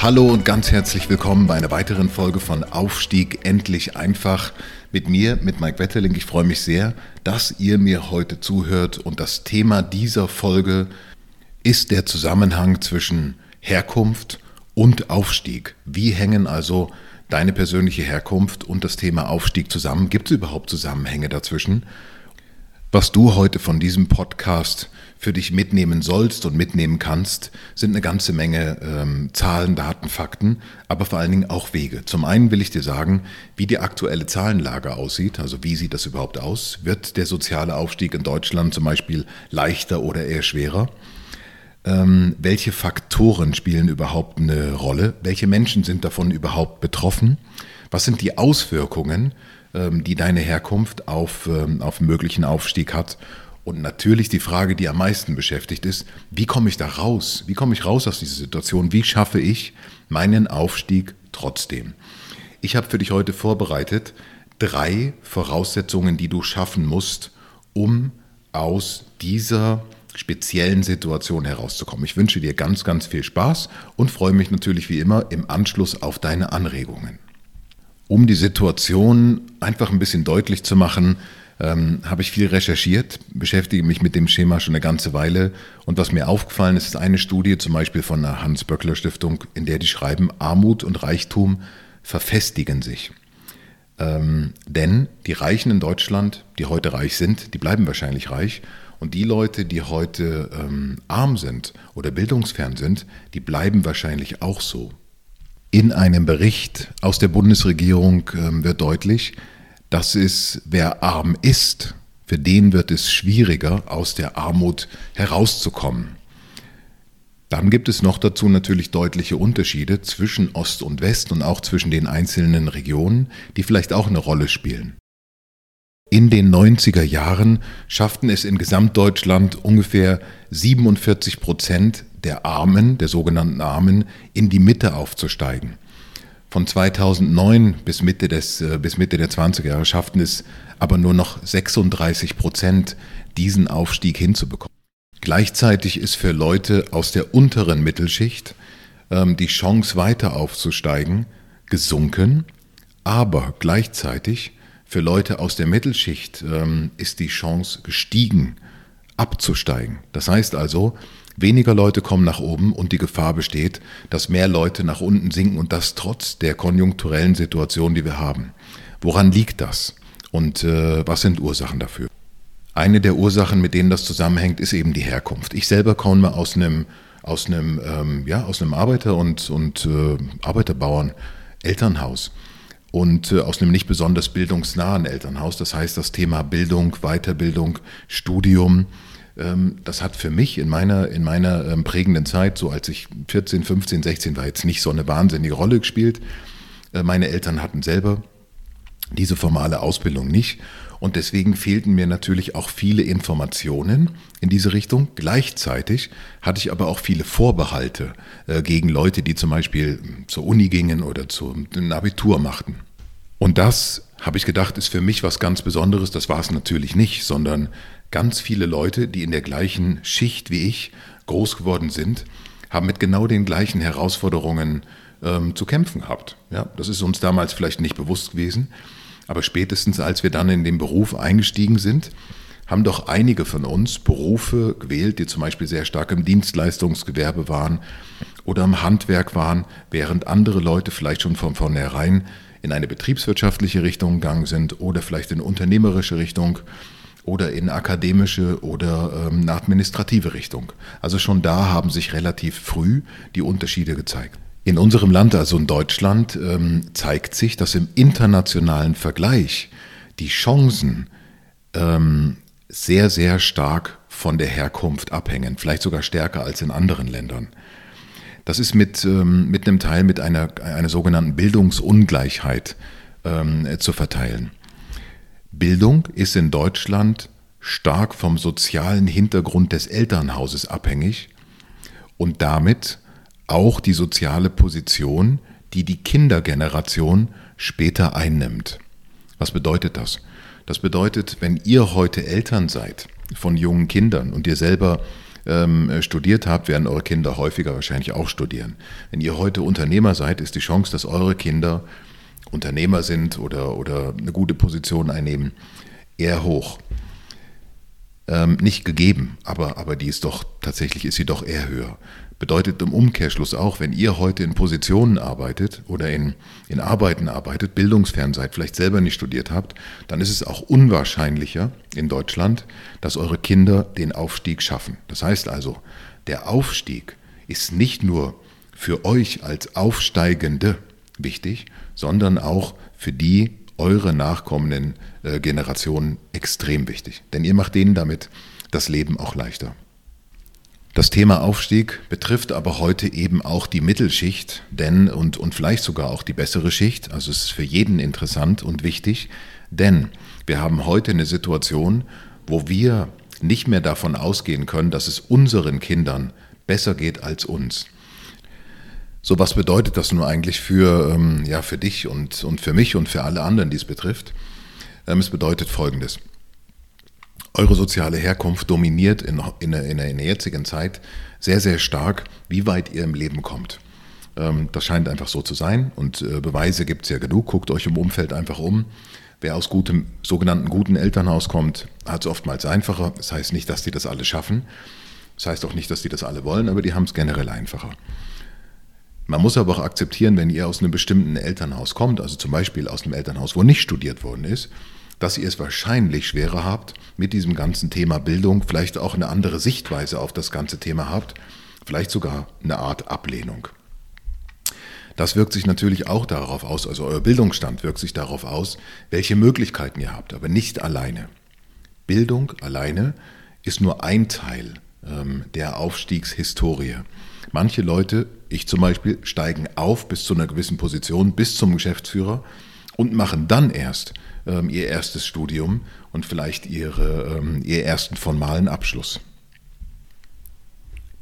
Hallo und ganz herzlich willkommen bei einer weiteren Folge von Aufstieg endlich einfach mit mir, mit Mike Wetterling. Ich freue mich sehr, dass ihr mir heute zuhört und das Thema dieser Folge ist der Zusammenhang zwischen Herkunft und Aufstieg. Wie hängen also deine persönliche Herkunft und das Thema Aufstieg zusammen? Gibt es überhaupt Zusammenhänge dazwischen? Was du heute von diesem Podcast für dich mitnehmen sollst und mitnehmen kannst, sind eine ganze Menge ähm, Zahlen, Daten, Fakten, aber vor allen Dingen auch Wege. Zum einen will ich dir sagen, wie die aktuelle Zahlenlage aussieht, also wie sieht das überhaupt aus? Wird der soziale Aufstieg in Deutschland zum Beispiel leichter oder eher schwerer? Ähm, welche Faktoren spielen überhaupt eine Rolle? Welche Menschen sind davon überhaupt betroffen? Was sind die Auswirkungen, ähm, die deine Herkunft auf, ähm, auf möglichen Aufstieg hat? Und natürlich die Frage, die am meisten beschäftigt ist, wie komme ich da raus? Wie komme ich raus aus dieser Situation? Wie schaffe ich meinen Aufstieg trotzdem? Ich habe für dich heute vorbereitet drei Voraussetzungen, die du schaffen musst, um aus dieser speziellen Situation herauszukommen. Ich wünsche dir ganz, ganz viel Spaß und freue mich natürlich wie immer im Anschluss auf deine Anregungen. Um die Situation einfach ein bisschen deutlich zu machen, ähm, habe ich viel recherchiert, beschäftige mich mit dem Schema schon eine ganze Weile. Und was mir aufgefallen ist, ist eine Studie zum Beispiel von der Hans-Böckler-Stiftung, in der die schreiben, Armut und Reichtum verfestigen sich. Ähm, denn die Reichen in Deutschland, die heute reich sind, die bleiben wahrscheinlich reich. Und die Leute, die heute ähm, arm sind oder bildungsfern sind, die bleiben wahrscheinlich auch so. In einem Bericht aus der Bundesregierung ähm, wird deutlich, das ist, wer arm ist, für den wird es schwieriger, aus der Armut herauszukommen. Dann gibt es noch dazu natürlich deutliche Unterschiede zwischen Ost und West und auch zwischen den einzelnen Regionen, die vielleicht auch eine Rolle spielen. In den 90er Jahren schafften es in Gesamtdeutschland ungefähr 47 Prozent der Armen, der sogenannten Armen, in die Mitte aufzusteigen. Von 2009 bis Mitte, des, äh, bis Mitte der 20er Jahre schafften es aber nur noch 36 Prozent, diesen Aufstieg hinzubekommen. Gleichzeitig ist für Leute aus der unteren Mittelschicht ähm, die Chance weiter aufzusteigen gesunken, aber gleichzeitig für Leute aus der Mittelschicht ähm, ist die Chance gestiegen, abzusteigen. Das heißt also, Weniger Leute kommen nach oben und die Gefahr besteht, dass mehr Leute nach unten sinken und das trotz der konjunkturellen Situation, die wir haben. Woran liegt das? Und äh, was sind Ursachen dafür? Eine der Ursachen, mit denen das zusammenhängt, ist eben die Herkunft. Ich selber komme aus einem, aus einem, ähm, ja, aus einem Arbeiter- und, und äh, Arbeiterbauern Elternhaus und äh, aus einem nicht besonders bildungsnahen Elternhaus. Das heißt, das Thema Bildung, Weiterbildung, Studium, das hat für mich in meiner, in meiner ähm, prägenden Zeit, so als ich 14, 15, 16 war, jetzt nicht so eine wahnsinnige Rolle gespielt. Äh, meine Eltern hatten selber diese formale Ausbildung nicht. Und deswegen fehlten mir natürlich auch viele Informationen in diese Richtung. Gleichzeitig hatte ich aber auch viele Vorbehalte äh, gegen Leute, die zum Beispiel zur Uni gingen oder zum Abitur machten. Und das, habe ich gedacht, ist für mich was ganz Besonderes. Das war es natürlich nicht, sondern Ganz viele Leute, die in der gleichen Schicht wie ich groß geworden sind, haben mit genau den gleichen Herausforderungen ähm, zu kämpfen gehabt. Ja, das ist uns damals vielleicht nicht bewusst gewesen, aber spätestens als wir dann in den Beruf eingestiegen sind, haben doch einige von uns Berufe gewählt, die zum Beispiel sehr stark im Dienstleistungsgewerbe waren oder im Handwerk waren, während andere Leute vielleicht schon von vornherein in eine betriebswirtschaftliche Richtung gegangen sind oder vielleicht in unternehmerische Richtung oder in akademische oder ähm, eine administrative Richtung. Also schon da haben sich relativ früh die Unterschiede gezeigt. In unserem Land, also in Deutschland, ähm, zeigt sich, dass im internationalen Vergleich die Chancen ähm, sehr, sehr stark von der Herkunft abhängen, vielleicht sogar stärker als in anderen Ländern. Das ist mit, ähm, mit einem Teil mit einer, einer sogenannten Bildungsungleichheit ähm, zu verteilen. Bildung ist in Deutschland stark vom sozialen Hintergrund des Elternhauses abhängig und damit auch die soziale Position, die die Kindergeneration später einnimmt. Was bedeutet das? Das bedeutet, wenn ihr heute Eltern seid von jungen Kindern und ihr selber ähm, studiert habt, werden eure Kinder häufiger wahrscheinlich auch studieren. Wenn ihr heute Unternehmer seid, ist die Chance, dass eure Kinder Unternehmer sind oder, oder eine gute Position einnehmen, eher hoch. Ähm, nicht gegeben, aber, aber die ist doch, tatsächlich ist sie doch eher höher. Bedeutet im Umkehrschluss auch, wenn ihr heute in Positionen arbeitet oder in, in Arbeiten arbeitet, bildungsfern seid, vielleicht selber nicht studiert habt, dann ist es auch unwahrscheinlicher in Deutschland, dass eure Kinder den Aufstieg schaffen. Das heißt also, der Aufstieg ist nicht nur für euch als Aufsteigende wichtig, sondern auch für die eure nachkommenden äh, Generationen extrem wichtig. Denn ihr macht denen damit das Leben auch leichter. Das Thema Aufstieg betrifft aber heute eben auch die Mittelschicht, denn und, und vielleicht sogar auch die bessere Schicht. Also es ist für jeden interessant und wichtig, denn wir haben heute eine Situation, wo wir nicht mehr davon ausgehen können, dass es unseren Kindern besser geht als uns. So, was bedeutet das nun eigentlich für, ähm, ja, für dich und, und für mich und für alle anderen, die es betrifft? Ähm, es bedeutet Folgendes. Eure soziale Herkunft dominiert in, in, in, in der jetzigen Zeit sehr, sehr stark, wie weit ihr im Leben kommt. Ähm, das scheint einfach so zu sein und äh, Beweise gibt es ja genug. Guckt euch im Umfeld einfach um. Wer aus gutem, sogenannten guten Elternhaus kommt, hat es oftmals einfacher. Das heißt nicht, dass die das alle schaffen. Das heißt auch nicht, dass die das alle wollen, aber die haben es generell einfacher. Man muss aber auch akzeptieren, wenn ihr aus einem bestimmten Elternhaus kommt, also zum Beispiel aus einem Elternhaus, wo nicht studiert worden ist, dass ihr es wahrscheinlich schwerer habt mit diesem ganzen Thema Bildung, vielleicht auch eine andere Sichtweise auf das ganze Thema habt, vielleicht sogar eine Art Ablehnung. Das wirkt sich natürlich auch darauf aus, also euer Bildungsstand wirkt sich darauf aus, welche Möglichkeiten ihr habt, aber nicht alleine. Bildung alleine ist nur ein Teil ähm, der Aufstiegshistorie. Manche Leute, ich zum Beispiel, steigen auf bis zu einer gewissen Position, bis zum Geschäftsführer und machen dann erst ähm, ihr erstes Studium und vielleicht ihre, ähm, ihr ersten formalen Abschluss.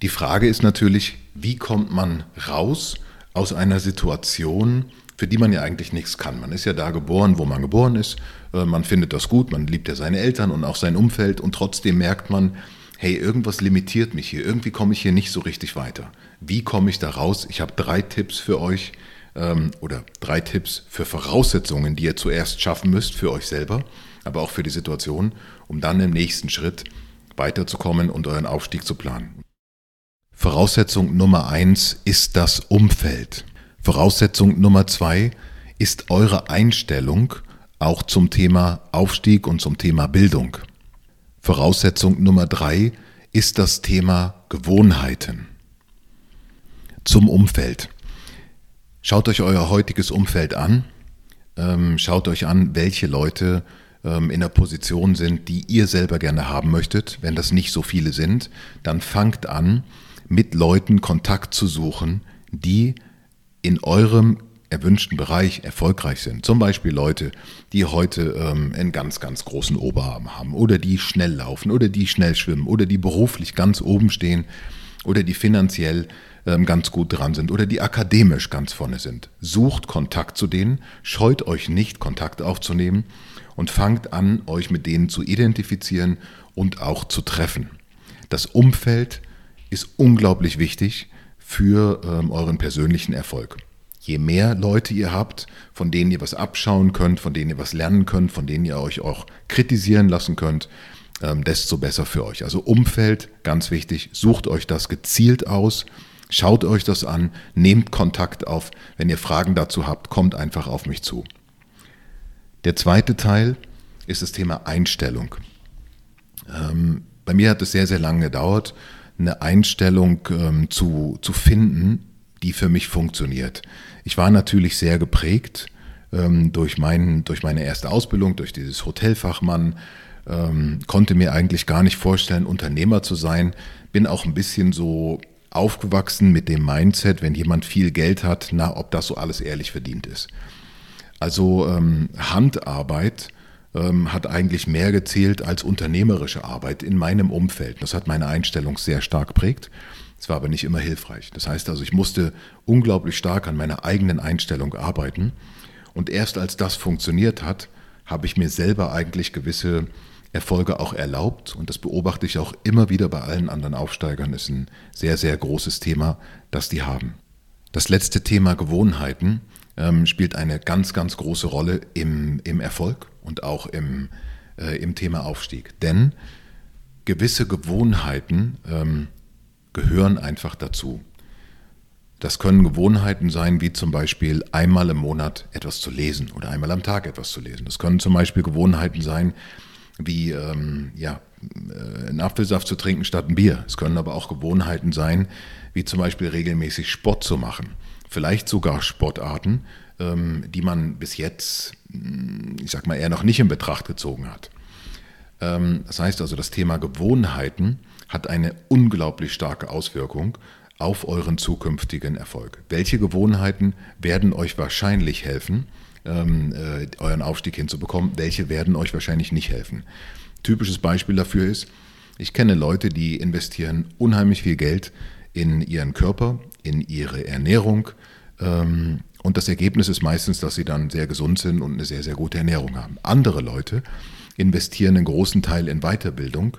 Die Frage ist natürlich, wie kommt man raus aus einer Situation, für die man ja eigentlich nichts kann. Man ist ja da geboren, wo man geboren ist, äh, man findet das gut, man liebt ja seine Eltern und auch sein Umfeld und trotzdem merkt man, hey, irgendwas limitiert mich hier, irgendwie komme ich hier nicht so richtig weiter. Wie komme ich da raus? Ich habe drei Tipps für euch, ähm, oder drei Tipps für Voraussetzungen, die ihr zuerst schaffen müsst für euch selber, aber auch für die Situation, um dann im nächsten Schritt weiterzukommen und euren Aufstieg zu planen. Voraussetzung Nummer eins ist das Umfeld. Voraussetzung Nummer zwei ist eure Einstellung auch zum Thema Aufstieg und zum Thema Bildung. Voraussetzung Nummer drei ist das Thema Gewohnheiten. Zum Umfeld. Schaut euch euer heutiges Umfeld an. Ähm, schaut euch an, welche Leute ähm, in der Position sind, die ihr selber gerne haben möchtet. Wenn das nicht so viele sind, dann fangt an, mit Leuten Kontakt zu suchen, die in eurem erwünschten Bereich erfolgreich sind. Zum Beispiel Leute, die heute ähm, einen ganz, ganz großen Oberarm haben oder die schnell laufen oder die schnell schwimmen oder die beruflich ganz oben stehen oder die finanziell ganz gut dran sind oder die akademisch ganz vorne sind. Sucht Kontakt zu denen, scheut euch nicht, Kontakt aufzunehmen und fangt an, euch mit denen zu identifizieren und auch zu treffen. Das Umfeld ist unglaublich wichtig für ähm, euren persönlichen Erfolg. Je mehr Leute ihr habt, von denen ihr was abschauen könnt, von denen ihr was lernen könnt, von denen ihr euch auch kritisieren lassen könnt, ähm, desto besser für euch. Also Umfeld, ganz wichtig, sucht euch das gezielt aus Schaut euch das an, nehmt Kontakt auf. Wenn ihr Fragen dazu habt, kommt einfach auf mich zu. Der zweite Teil ist das Thema Einstellung. Ähm, bei mir hat es sehr, sehr lange gedauert, eine Einstellung ähm, zu, zu finden, die für mich funktioniert. Ich war natürlich sehr geprägt ähm, durch, mein, durch meine erste Ausbildung, durch dieses Hotelfachmann, ähm, konnte mir eigentlich gar nicht vorstellen, Unternehmer zu sein, bin auch ein bisschen so aufgewachsen mit dem Mindset, wenn jemand viel Geld hat, na, ob das so alles ehrlich verdient ist. Also ähm, Handarbeit ähm, hat eigentlich mehr gezählt als unternehmerische Arbeit in meinem Umfeld. Das hat meine Einstellung sehr stark prägt. Es war aber nicht immer hilfreich. Das heißt also, ich musste unglaublich stark an meiner eigenen Einstellung arbeiten. Und erst als das funktioniert hat, habe ich mir selber eigentlich gewisse Erfolge auch erlaubt. Und das beobachte ich auch immer wieder bei allen anderen Aufsteigern. Ist ein sehr, sehr großes Thema, das die haben. Das letzte Thema Gewohnheiten ähm, spielt eine ganz, ganz große Rolle im, im Erfolg und auch im, äh, im Thema Aufstieg. Denn gewisse Gewohnheiten ähm, gehören einfach dazu. Das können Gewohnheiten sein, wie zum Beispiel einmal im Monat etwas zu lesen oder einmal am Tag etwas zu lesen. Das können zum Beispiel Gewohnheiten sein, wie ähm, ja, äh, einen Apfelsaft zu trinken statt ein Bier. Es können aber auch Gewohnheiten sein, wie zum Beispiel regelmäßig Sport zu machen. Vielleicht sogar Sportarten, ähm, die man bis jetzt, hm, ich sag mal, eher noch nicht in Betracht gezogen hat. Ähm, das heißt also, das Thema Gewohnheiten hat eine unglaublich starke Auswirkung auf euren zukünftigen Erfolg. Welche Gewohnheiten werden euch wahrscheinlich helfen, ähm, äh, euren Aufstieg hinzubekommen? Welche werden euch wahrscheinlich nicht helfen? Typisches Beispiel dafür ist, ich kenne Leute, die investieren unheimlich viel Geld in ihren Körper, in ihre Ernährung. Ähm, und das Ergebnis ist meistens, dass sie dann sehr gesund sind und eine sehr, sehr gute Ernährung haben. Andere Leute investieren einen großen Teil in Weiterbildung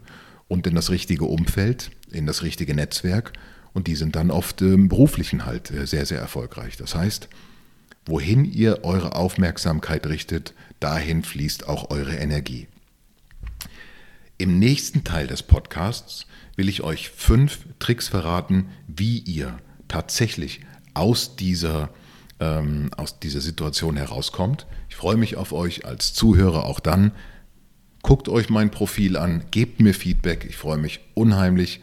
und in das richtige Umfeld, in das richtige Netzwerk. Und die sind dann oft im beruflichen halt äh, sehr, sehr erfolgreich. Das heißt, wohin ihr eure Aufmerksamkeit richtet, dahin fließt auch eure Energie. Im nächsten Teil des Podcasts will ich euch fünf Tricks verraten, wie ihr tatsächlich aus dieser, ähm, aus dieser Situation herauskommt. Ich freue mich auf euch als Zuhörer auch dann, Guckt euch mein Profil an, gebt mir Feedback. Ich freue mich unheimlich,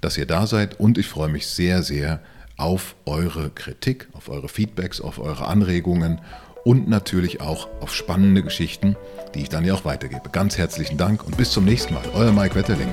dass ihr da seid und ich freue mich sehr, sehr auf eure Kritik, auf eure Feedbacks, auf eure Anregungen und natürlich auch auf spannende Geschichten, die ich dann ja auch weitergebe. Ganz herzlichen Dank und bis zum nächsten Mal. Euer Mike Wetterling.